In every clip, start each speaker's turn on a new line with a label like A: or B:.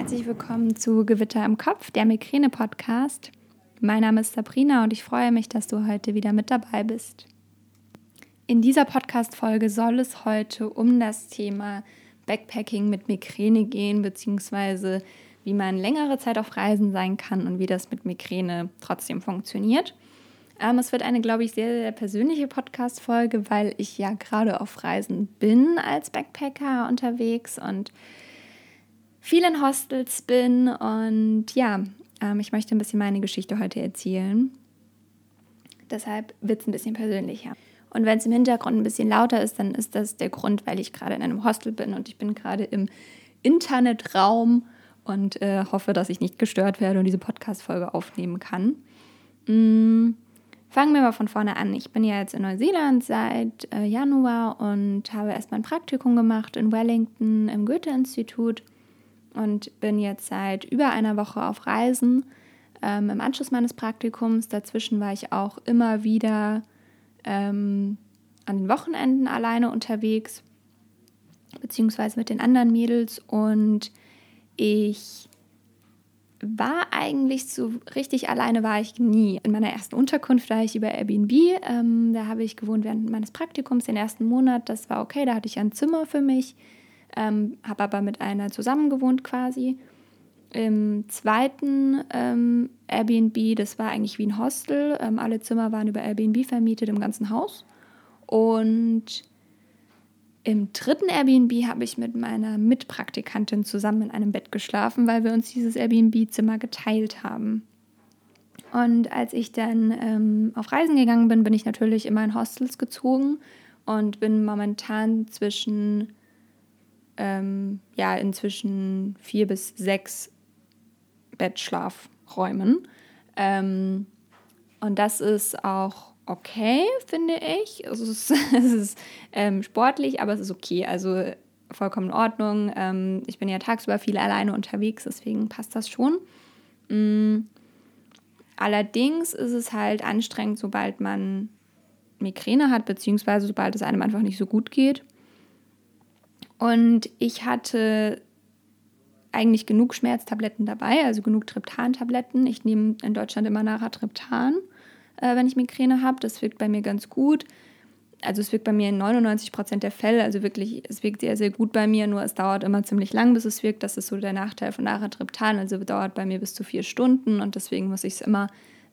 A: Herzlich willkommen zu Gewitter im Kopf, der Migräne-Podcast. Mein Name ist Sabrina und ich freue mich, dass du heute wieder mit dabei bist. In dieser Podcast-Folge soll es heute um das Thema Backpacking mit Migräne gehen, beziehungsweise wie man längere Zeit auf Reisen sein kann und wie das mit Migräne trotzdem funktioniert. Ähm, es wird eine, glaube ich, sehr, sehr persönliche Podcast-Folge, weil ich ja gerade auf Reisen bin als Backpacker unterwegs und vielen Hostels bin. Und ja, ähm, ich möchte ein bisschen meine Geschichte heute erzählen. Deshalb wird es ein bisschen persönlicher. Und wenn es im Hintergrund ein bisschen lauter ist, dann ist das der Grund, weil ich gerade in einem Hostel bin und ich bin gerade im Internetraum und äh, hoffe, dass ich nicht gestört werde und diese Podcast-Folge aufnehmen kann. Mm, fangen wir mal von vorne an. Ich bin ja jetzt in Neuseeland seit äh, Januar und habe erst mein Praktikum gemacht in Wellington im Goethe-Institut und bin jetzt seit über einer Woche auf Reisen ähm, im Anschluss meines Praktikums. Dazwischen war ich auch immer wieder ähm, an den Wochenenden alleine unterwegs, beziehungsweise mit den anderen Mädels. Und ich war eigentlich so richtig alleine war ich nie. In meiner ersten Unterkunft war ich über Airbnb. Ähm, da habe ich gewohnt während meines Praktikums den ersten Monat. Das war okay, da hatte ich ein Zimmer für mich ähm, habe aber mit einer zusammen gewohnt quasi. Im zweiten ähm, Airbnb, das war eigentlich wie ein Hostel. Ähm, alle Zimmer waren über Airbnb vermietet im ganzen Haus. Und im dritten Airbnb habe ich mit meiner Mitpraktikantin zusammen in einem Bett geschlafen, weil wir uns dieses Airbnb-Zimmer geteilt haben. Und als ich dann ähm, auf Reisen gegangen bin, bin ich natürlich immer in Hostels gezogen und bin momentan zwischen ähm, ja inzwischen vier bis sechs Bettschlafräumen. Ähm, und das ist auch okay, finde ich. Also es ist, es ist ähm, sportlich, aber es ist okay. Also vollkommen in Ordnung. Ähm, ich bin ja tagsüber viel alleine unterwegs, deswegen passt das schon. Mhm. Allerdings ist es halt anstrengend, sobald man Migräne hat, beziehungsweise sobald es einem einfach nicht so gut geht. Und ich hatte eigentlich genug Schmerztabletten dabei, also genug Triptan-Tabletten. Ich nehme in Deutschland immer Naratriptan, äh, wenn ich Migräne habe. Das wirkt bei mir ganz gut. Also es wirkt bei mir in 99 Prozent der Fälle. Also wirklich, es wirkt sehr, sehr gut bei mir. Nur es dauert immer ziemlich lang, bis es wirkt. Das ist so der Nachteil von Naratriptan. Also dauert bei mir bis zu vier Stunden und deswegen muss ich es immer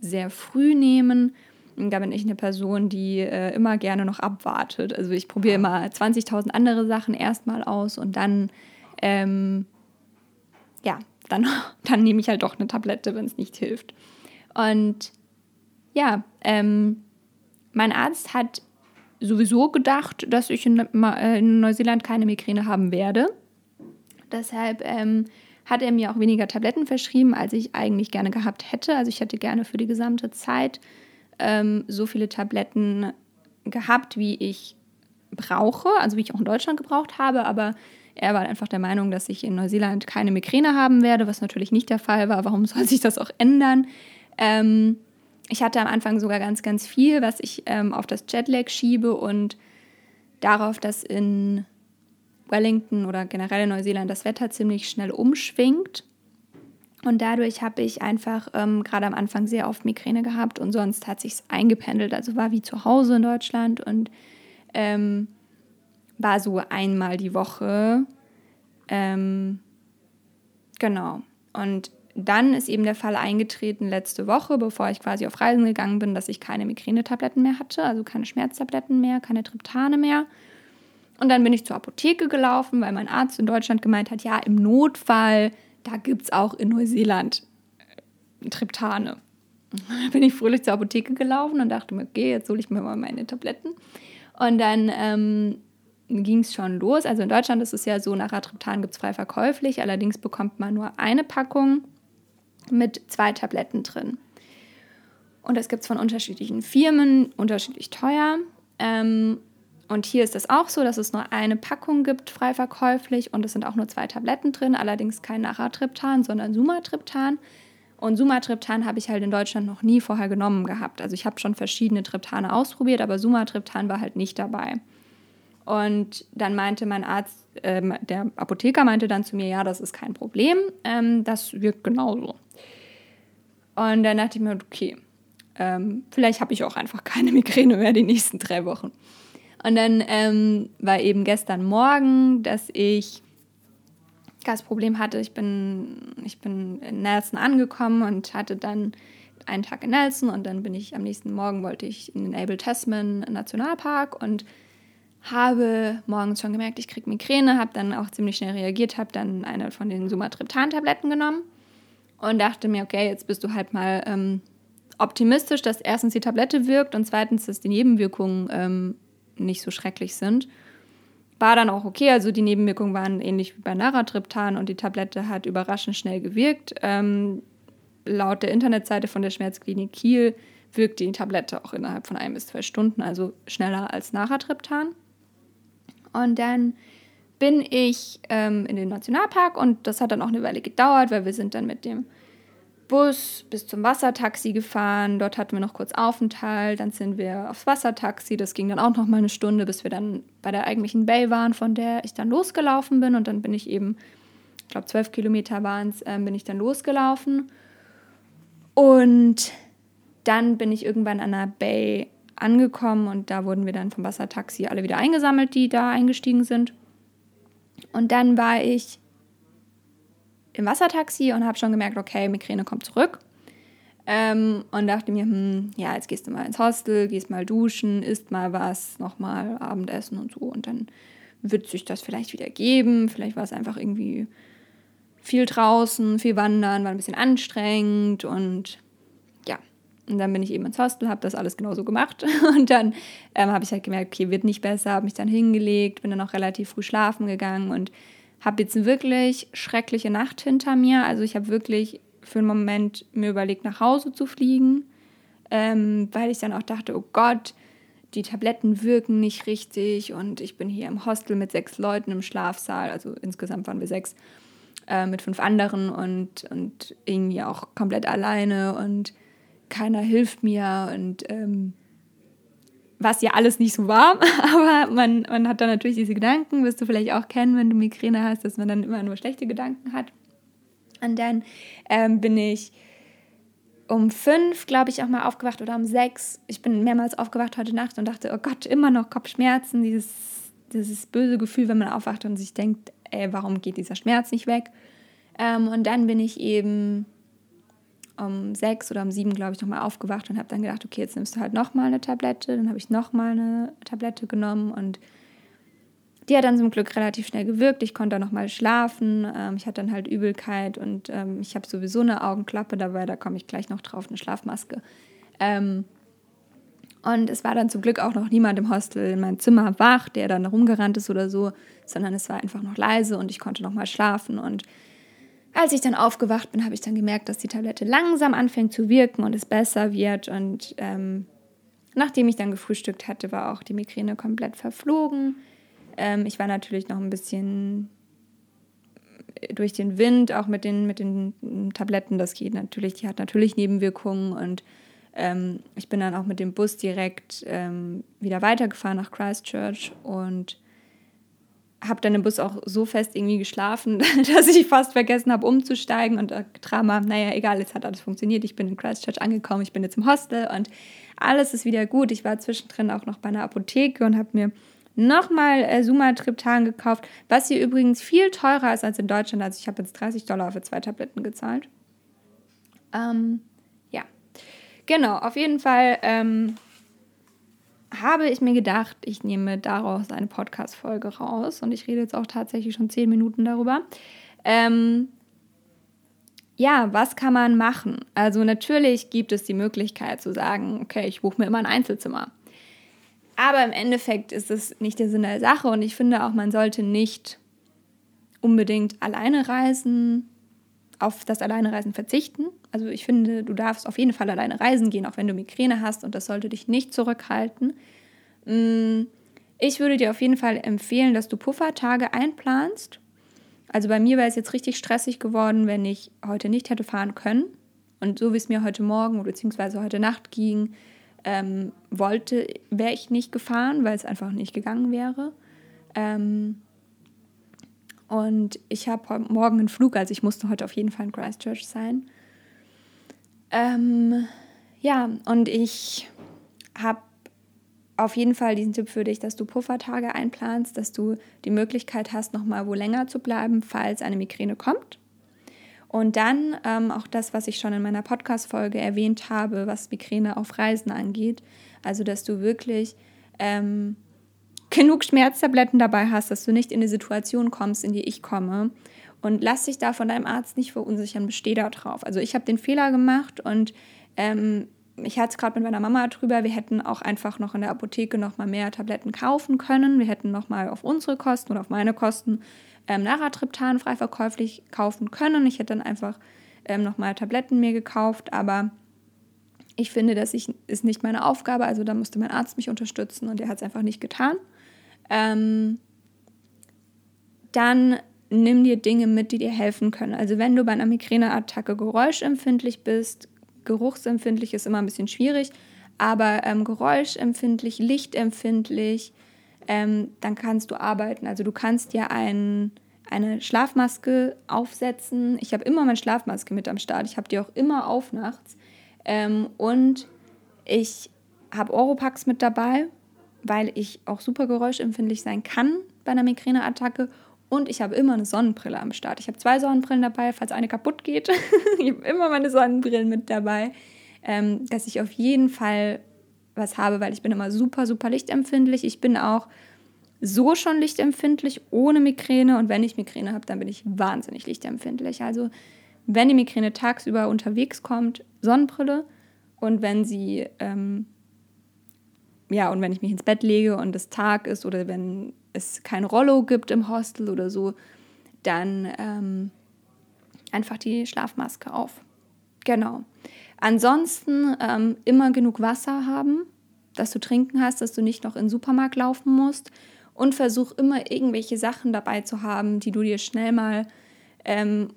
A: sehr früh nehmen. Da bin ich eine Person, die äh, immer gerne noch abwartet. Also ich probiere immer 20.000 andere Sachen erstmal aus und dann, ähm, ja, dann, dann nehme ich halt doch eine Tablette, wenn es nicht hilft. Und ja, ähm, mein Arzt hat sowieso gedacht, dass ich in, äh, in Neuseeland keine Migräne haben werde. Deshalb ähm, hat er mir auch weniger Tabletten verschrieben, als ich eigentlich gerne gehabt hätte. Also ich hätte gerne für die gesamte Zeit ähm, so viele Tabletten gehabt, wie ich brauche, also wie ich auch in Deutschland gebraucht habe, aber er war einfach der Meinung, dass ich in Neuseeland keine Migräne haben werde, was natürlich nicht der Fall war. Warum soll sich das auch ändern? Ähm, ich hatte am Anfang sogar ganz, ganz viel, was ich ähm, auf das Jetlag schiebe und darauf, dass in Wellington oder generell in Neuseeland das Wetter ziemlich schnell umschwingt. Und dadurch habe ich einfach ähm, gerade am Anfang sehr oft Migräne gehabt und sonst hat sich eingependelt. Also war wie zu Hause in Deutschland und ähm, war so einmal die Woche. Ähm, genau. Und dann ist eben der Fall eingetreten letzte Woche, bevor ich quasi auf Reisen gegangen bin, dass ich keine Migränetabletten mehr hatte, also keine Schmerztabletten mehr, keine Triptane mehr. Und dann bin ich zur Apotheke gelaufen, weil mein Arzt in Deutschland gemeint hat, ja, im Notfall da gibt es auch in Neuseeland äh, Triptane. Da bin ich fröhlich zur Apotheke gelaufen und dachte mir, okay, jetzt hole ich mir mal meine Tabletten. Und dann ähm, ging es schon los. Also in Deutschland ist es ja so, Naratriptan gibt es frei verkäuflich, allerdings bekommt man nur eine Packung mit zwei Tabletten drin. Und das gibt es von unterschiedlichen Firmen, unterschiedlich teuer. Ähm, und hier ist es auch so, dass es nur eine Packung gibt, frei verkäuflich, und es sind auch nur zwei Tabletten drin, allerdings kein Naratriptan, sondern Sumatriptan. Und Sumatriptan habe ich halt in Deutschland noch nie vorher genommen gehabt. Also ich habe schon verschiedene Triptane ausprobiert, aber Sumatriptan war halt nicht dabei. Und dann meinte mein Arzt, äh, der Apotheker meinte dann zu mir, ja, das ist kein Problem, ähm, das wirkt genauso. Und dann dachte ich mir, okay, ähm, vielleicht habe ich auch einfach keine Migräne mehr die nächsten drei Wochen. Und dann ähm, war eben gestern Morgen, dass ich das Problem hatte, ich bin, ich bin in Nelson angekommen und hatte dann einen Tag in Nelson und dann bin ich am nächsten Morgen wollte ich in den Abel Tasman Nationalpark und habe morgens schon gemerkt, ich kriege Migräne, habe dann auch ziemlich schnell reagiert, habe dann eine von den Sumatriptan-Tabletten genommen und dachte mir, okay, jetzt bist du halt mal ähm, optimistisch, dass erstens die Tablette wirkt und zweitens, dass die Nebenwirkungen ähm, nicht so schrecklich sind. War dann auch okay, also die Nebenwirkungen waren ähnlich wie bei Naratriptan und die Tablette hat überraschend schnell gewirkt. Ähm, laut der Internetseite von der Schmerzklinik Kiel wirkt die Tablette auch innerhalb von ein bis zwei Stunden, also schneller als Naratriptan. Und dann bin ich ähm, in den Nationalpark und das hat dann auch eine Weile gedauert, weil wir sind dann mit dem Bus bis zum Wassertaxi gefahren. Dort hatten wir noch kurz Aufenthalt. Dann sind wir aufs Wassertaxi. Das ging dann auch noch mal eine Stunde, bis wir dann bei der eigentlichen Bay waren, von der ich dann losgelaufen bin. Und dann bin ich eben, ich glaube zwölf Kilometer waren es, äh, bin ich dann losgelaufen. Und dann bin ich irgendwann an der Bay angekommen und da wurden wir dann vom Wassertaxi alle wieder eingesammelt, die da eingestiegen sind. Und dann war ich im Wassertaxi und habe schon gemerkt, okay, Migräne kommt zurück. Ähm, und dachte mir, hm, ja, jetzt gehst du mal ins Hostel, gehst mal duschen, isst mal was, nochmal Abendessen und so. Und dann wird sich das vielleicht wieder geben. Vielleicht war es einfach irgendwie viel draußen, viel wandern, war ein bisschen anstrengend und ja. Und dann bin ich eben ins Hostel, habe das alles genauso gemacht. Und dann ähm, habe ich halt gemerkt, okay, wird nicht besser, habe mich dann hingelegt, bin dann auch relativ früh schlafen gegangen und habe jetzt wirklich schreckliche Nacht hinter mir. Also ich habe wirklich für einen Moment mir überlegt, nach Hause zu fliegen, ähm, weil ich dann auch dachte, oh Gott, die Tabletten wirken nicht richtig und ich bin hier im Hostel mit sechs Leuten im Schlafsaal, also insgesamt waren wir sechs, äh, mit fünf anderen und, und irgendwie auch komplett alleine und keiner hilft mir und ähm, was ja alles nicht so war, aber man, man hat dann natürlich diese Gedanken, wirst du vielleicht auch kennen, wenn du Migräne hast, dass man dann immer nur schlechte Gedanken hat. Und dann ähm, bin ich um fünf, glaube ich, auch mal aufgewacht oder um sechs. Ich bin mehrmals aufgewacht heute Nacht und dachte, oh Gott, immer noch Kopfschmerzen, dieses, dieses böse Gefühl, wenn man aufwacht und sich denkt, ey, warum geht dieser Schmerz nicht weg? Ähm, und dann bin ich eben um sechs oder um sieben, glaube ich, nochmal aufgewacht und habe dann gedacht, okay, jetzt nimmst du halt nochmal eine Tablette. Dann habe ich nochmal eine Tablette genommen und die hat dann zum Glück relativ schnell gewirkt. Ich konnte nochmal schlafen. Ähm, ich hatte dann halt Übelkeit und ähm, ich habe sowieso eine Augenklappe dabei, da komme ich gleich noch drauf, eine Schlafmaske. Ähm, und es war dann zum Glück auch noch niemand im Hostel in meinem Zimmer wach, der dann rumgerannt ist oder so, sondern es war einfach noch leise und ich konnte nochmal schlafen und als ich dann aufgewacht bin, habe ich dann gemerkt, dass die Tablette langsam anfängt zu wirken und es besser wird. Und ähm, nachdem ich dann gefrühstückt hatte, war auch die Migräne komplett verflogen. Ähm, ich war natürlich noch ein bisschen durch den Wind, auch mit den, mit den Tabletten, das geht natürlich, die hat natürlich Nebenwirkungen und ähm, ich bin dann auch mit dem Bus direkt ähm, wieder weitergefahren nach Christchurch und habe dann im Bus auch so fest irgendwie geschlafen, dass ich fast vergessen habe, umzusteigen. Und äh, Drama, naja, egal, jetzt hat alles funktioniert. Ich bin in Christchurch angekommen, ich bin jetzt im Hostel und alles ist wieder gut. Ich war zwischendrin auch noch bei einer Apotheke und habe mir nochmal äh, Sumatriptan gekauft, was hier übrigens viel teurer ist als in Deutschland. Also ich habe jetzt 30 Dollar für zwei Tabletten gezahlt. Ähm, ja, genau, auf jeden Fall. Ähm, habe ich mir gedacht, ich nehme daraus eine Podcast-Folge raus und ich rede jetzt auch tatsächlich schon zehn Minuten darüber. Ähm, ja, was kann man machen? Also natürlich gibt es die Möglichkeit zu sagen, okay, ich buche mir immer ein Einzelzimmer. Aber im Endeffekt ist es nicht der Sinn der Sache und ich finde auch, man sollte nicht unbedingt alleine reisen, auf das Alleinereisen verzichten. Also ich finde, du darfst auf jeden Fall alleine reisen gehen, auch wenn du Migräne hast und das sollte dich nicht zurückhalten. Mm, ich würde dir auf jeden Fall empfehlen, dass du Puffertage einplanst. Also bei mir wäre es jetzt richtig stressig geworden, wenn ich heute nicht hätte fahren können. Und so wie es mir heute Morgen bzw. heute Nacht ging, ähm, wollte, wäre ich nicht gefahren, weil es einfach nicht gegangen wäre. Ähm, und ich habe morgen einen Flug, also ich musste heute auf jeden Fall in Christchurch sein. Ähm, ja, und ich habe auf jeden Fall diesen Tipp für dich, dass du Puffertage einplanst, dass du die Möglichkeit hast, nochmal wo länger zu bleiben, falls eine Migräne kommt. Und dann ähm, auch das, was ich schon in meiner Podcast-Folge erwähnt habe, was Migräne auf Reisen angeht. Also, dass du wirklich ähm, genug Schmerztabletten dabei hast, dass du nicht in die Situation kommst, in die ich komme. Und lass dich da von deinem Arzt nicht verunsichern, besteh da drauf. Also, ich habe den Fehler gemacht und ähm, ich hatte es gerade mit meiner Mama drüber, wir hätten auch einfach noch in der Apotheke noch mal mehr Tabletten kaufen können. Wir hätten noch mal auf unsere Kosten oder auf meine Kosten ähm, Naratriptan frei verkäuflich kaufen können. Ich hätte dann einfach ähm, nochmal Tabletten mir gekauft, aber ich finde, das ist nicht meine Aufgabe. Also da musste mein Arzt mich unterstützen und der hat es einfach nicht getan. Ähm, dann nimm dir Dinge mit, die dir helfen können. Also wenn du bei einer Migräneattacke geräuschempfindlich bist, geruchsempfindlich ist immer ein bisschen schwierig, aber ähm, geräuschempfindlich, lichtempfindlich, ähm, dann kannst du arbeiten. Also du kannst dir ein, eine Schlafmaske aufsetzen. Ich habe immer meine Schlafmaske mit am Start. Ich habe die auch immer auf nachts. Ähm, und ich habe Oropax mit dabei, weil ich auch super geräuschempfindlich sein kann bei einer Migräneattacke. Und ich habe immer eine Sonnenbrille am Start. Ich habe zwei Sonnenbrillen dabei, falls eine kaputt geht. ich habe immer meine Sonnenbrillen mit dabei, ähm, dass ich auf jeden Fall was habe, weil ich bin immer super, super lichtempfindlich. Ich bin auch so schon lichtempfindlich ohne Migräne und wenn ich Migräne habe, dann bin ich wahnsinnig lichtempfindlich. Also wenn die Migräne tagsüber unterwegs kommt, Sonnenbrille und wenn sie ähm, ja und wenn ich mich ins Bett lege und es Tag ist oder wenn es kein Rollo gibt im Hostel oder so, dann ähm, einfach die Schlafmaske auf. Genau. Ansonsten ähm, immer genug Wasser haben, dass du trinken hast, dass du nicht noch in den Supermarkt laufen musst. Und versuch immer irgendwelche Sachen dabei zu haben, die du dir schnell mal ähm,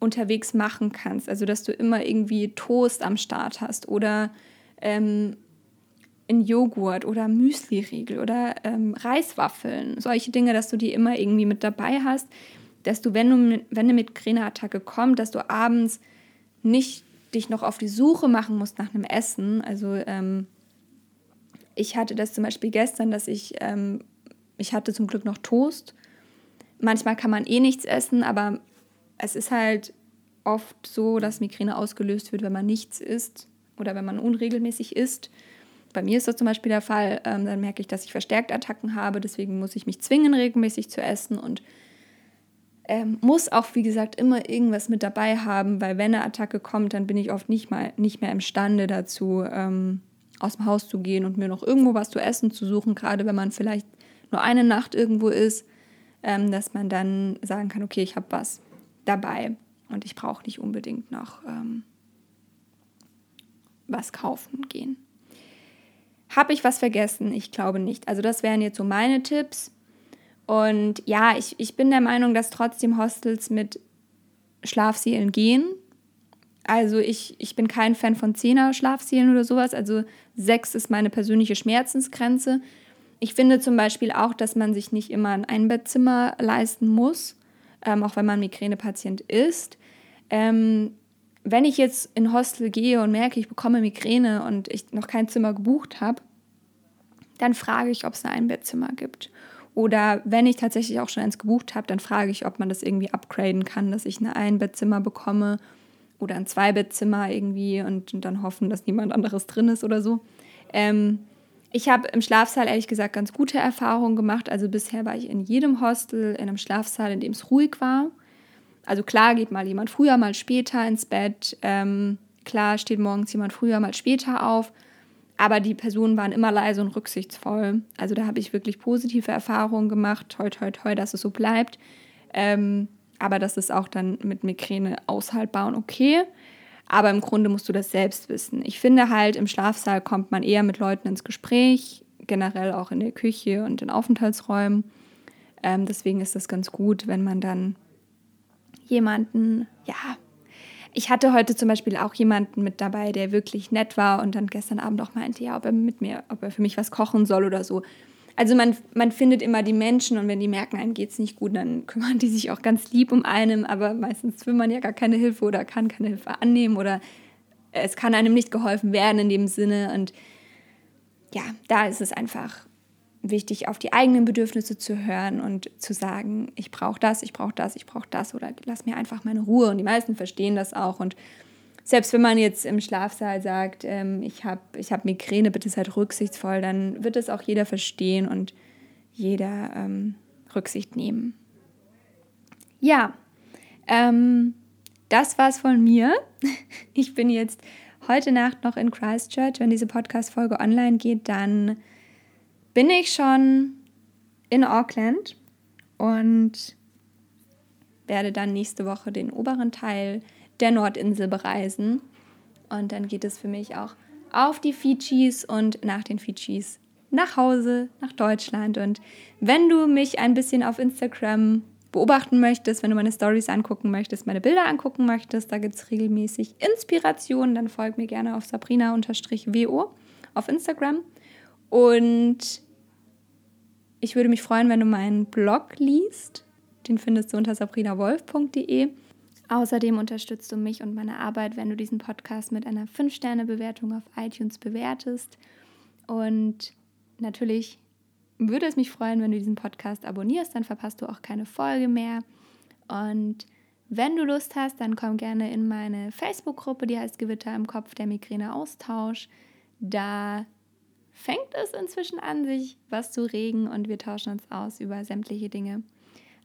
A: unterwegs machen kannst. Also dass du immer irgendwie Toast am Start hast oder ähm, in Joghurt oder Müsli-Riegel oder ähm, Reiswaffeln. Solche Dinge, dass du die immer irgendwie mit dabei hast. Dass du, wenn, du, wenn eine Migräneattacke kommt, dass du abends nicht dich noch auf die Suche machen musst nach einem Essen. Also ähm, ich hatte das zum Beispiel gestern, dass ich, ähm, ich hatte zum Glück noch Toast. Manchmal kann man eh nichts essen, aber es ist halt oft so, dass Migräne ausgelöst wird, wenn man nichts isst oder wenn man unregelmäßig isst. Bei mir ist das zum Beispiel der Fall. Ähm, dann merke ich, dass ich verstärkt Attacken habe. Deswegen muss ich mich zwingen, regelmäßig zu essen und ähm, muss auch, wie gesagt, immer irgendwas mit dabei haben, weil wenn eine Attacke kommt, dann bin ich oft nicht, mal, nicht mehr imstande dazu, ähm, aus dem Haus zu gehen und mir noch irgendwo was zu essen zu suchen, gerade wenn man vielleicht nur eine Nacht irgendwo ist, ähm, dass man dann sagen kann, okay, ich habe was dabei und ich brauche nicht unbedingt noch ähm, was kaufen gehen. Habe ich was vergessen? Ich glaube nicht. Also das wären jetzt so meine Tipps. Und ja, ich, ich bin der Meinung, dass trotzdem Hostels mit Schlafsälen gehen. Also ich, ich bin kein Fan von Zehner-Schlafsälen oder sowas. Also sechs ist meine persönliche Schmerzensgrenze. Ich finde zum Beispiel auch, dass man sich nicht immer ein Einbettzimmer leisten muss, ähm, auch wenn man Migränepatient ist. Ähm, wenn ich jetzt in Hostel gehe und merke, ich bekomme Migräne und ich noch kein Zimmer gebucht habe, dann frage ich, ob es ein Einbettzimmer gibt. Oder wenn ich tatsächlich auch schon eins gebucht habe, dann frage ich, ob man das irgendwie upgraden kann, dass ich ein Einbettzimmer bekomme oder ein Zweibettzimmer irgendwie und, und, dann hoffen, dass niemand anderes drin ist oder so. Ähm, ich habe im Schlafsaal ehrlich gesagt ganz gute Erfahrungen gemacht. Also bisher war ich in jedem Hostel in einem Schlafsaal, in dem es ruhig war. Also klar geht mal jemand früher, mal später ins Bett. Ähm, klar steht morgens jemand früher, mal später auf. Aber die Personen waren immer leise und rücksichtsvoll. Also da habe ich wirklich positive Erfahrungen gemacht. Toi, toi, toi, dass es so bleibt. Ähm, aber das ist auch dann mit Migräne aushaltbar und okay. Aber im Grunde musst du das selbst wissen. Ich finde halt, im Schlafsaal kommt man eher mit Leuten ins Gespräch, generell auch in der Küche und in Aufenthaltsräumen. Ähm, deswegen ist das ganz gut, wenn man dann jemanden, ja, ich hatte heute zum Beispiel auch jemanden mit dabei, der wirklich nett war und dann gestern Abend auch meinte, ja, ob er mit mir, ob er für mich was kochen soll oder so. also man, man findet immer die Menschen und wenn die merken, einem geht es nicht gut, dann kümmern die sich auch ganz lieb um einen, aber meistens will man ja gar keine Hilfe oder kann keine Hilfe annehmen oder es kann einem nicht geholfen werden in dem Sinne und ja, da ist es einfach wichtig, auf die eigenen Bedürfnisse zu hören und zu sagen, ich brauche das, ich brauche das, ich brauche das oder lass mir einfach meine Ruhe. Und die meisten verstehen das auch. Und selbst wenn man jetzt im Schlafsaal sagt, ähm, ich habe ich hab Migräne, bitte seid rücksichtsvoll, dann wird es auch jeder verstehen und jeder ähm, Rücksicht nehmen. Ja, ähm, das war's von mir. Ich bin jetzt heute Nacht noch in Christchurch. Wenn diese Podcast-Folge online geht, dann bin ich schon in Auckland und werde dann nächste Woche den oberen Teil der Nordinsel bereisen. Und dann geht es für mich auch auf die Fidschis und nach den Fidschis nach Hause, nach Deutschland. Und wenn du mich ein bisschen auf Instagram beobachten möchtest, wenn du meine Stories angucken möchtest, meine Bilder angucken möchtest, da gibt es regelmäßig Inspirationen, dann folg mir gerne auf sabrina-wo auf Instagram. Und ich würde mich freuen, wenn du meinen Blog liest. Den findest du unter sabrinawolf.de. Außerdem unterstützt du mich und meine Arbeit, wenn du diesen Podcast mit einer 5-Sterne-Bewertung auf iTunes bewertest. Und natürlich würde es mich freuen, wenn du diesen Podcast abonnierst, dann verpasst du auch keine Folge mehr. Und wenn du Lust hast, dann komm gerne in meine Facebook-Gruppe, die heißt Gewitter im Kopf, der Migräne-Austausch. Da fängt es inzwischen an, sich was zu regen und wir tauschen uns aus über sämtliche Dinge.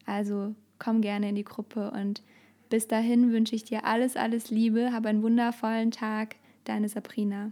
A: Also komm gerne in die Gruppe und bis dahin wünsche ich dir alles, alles Liebe, hab einen wundervollen Tag, deine Sabrina.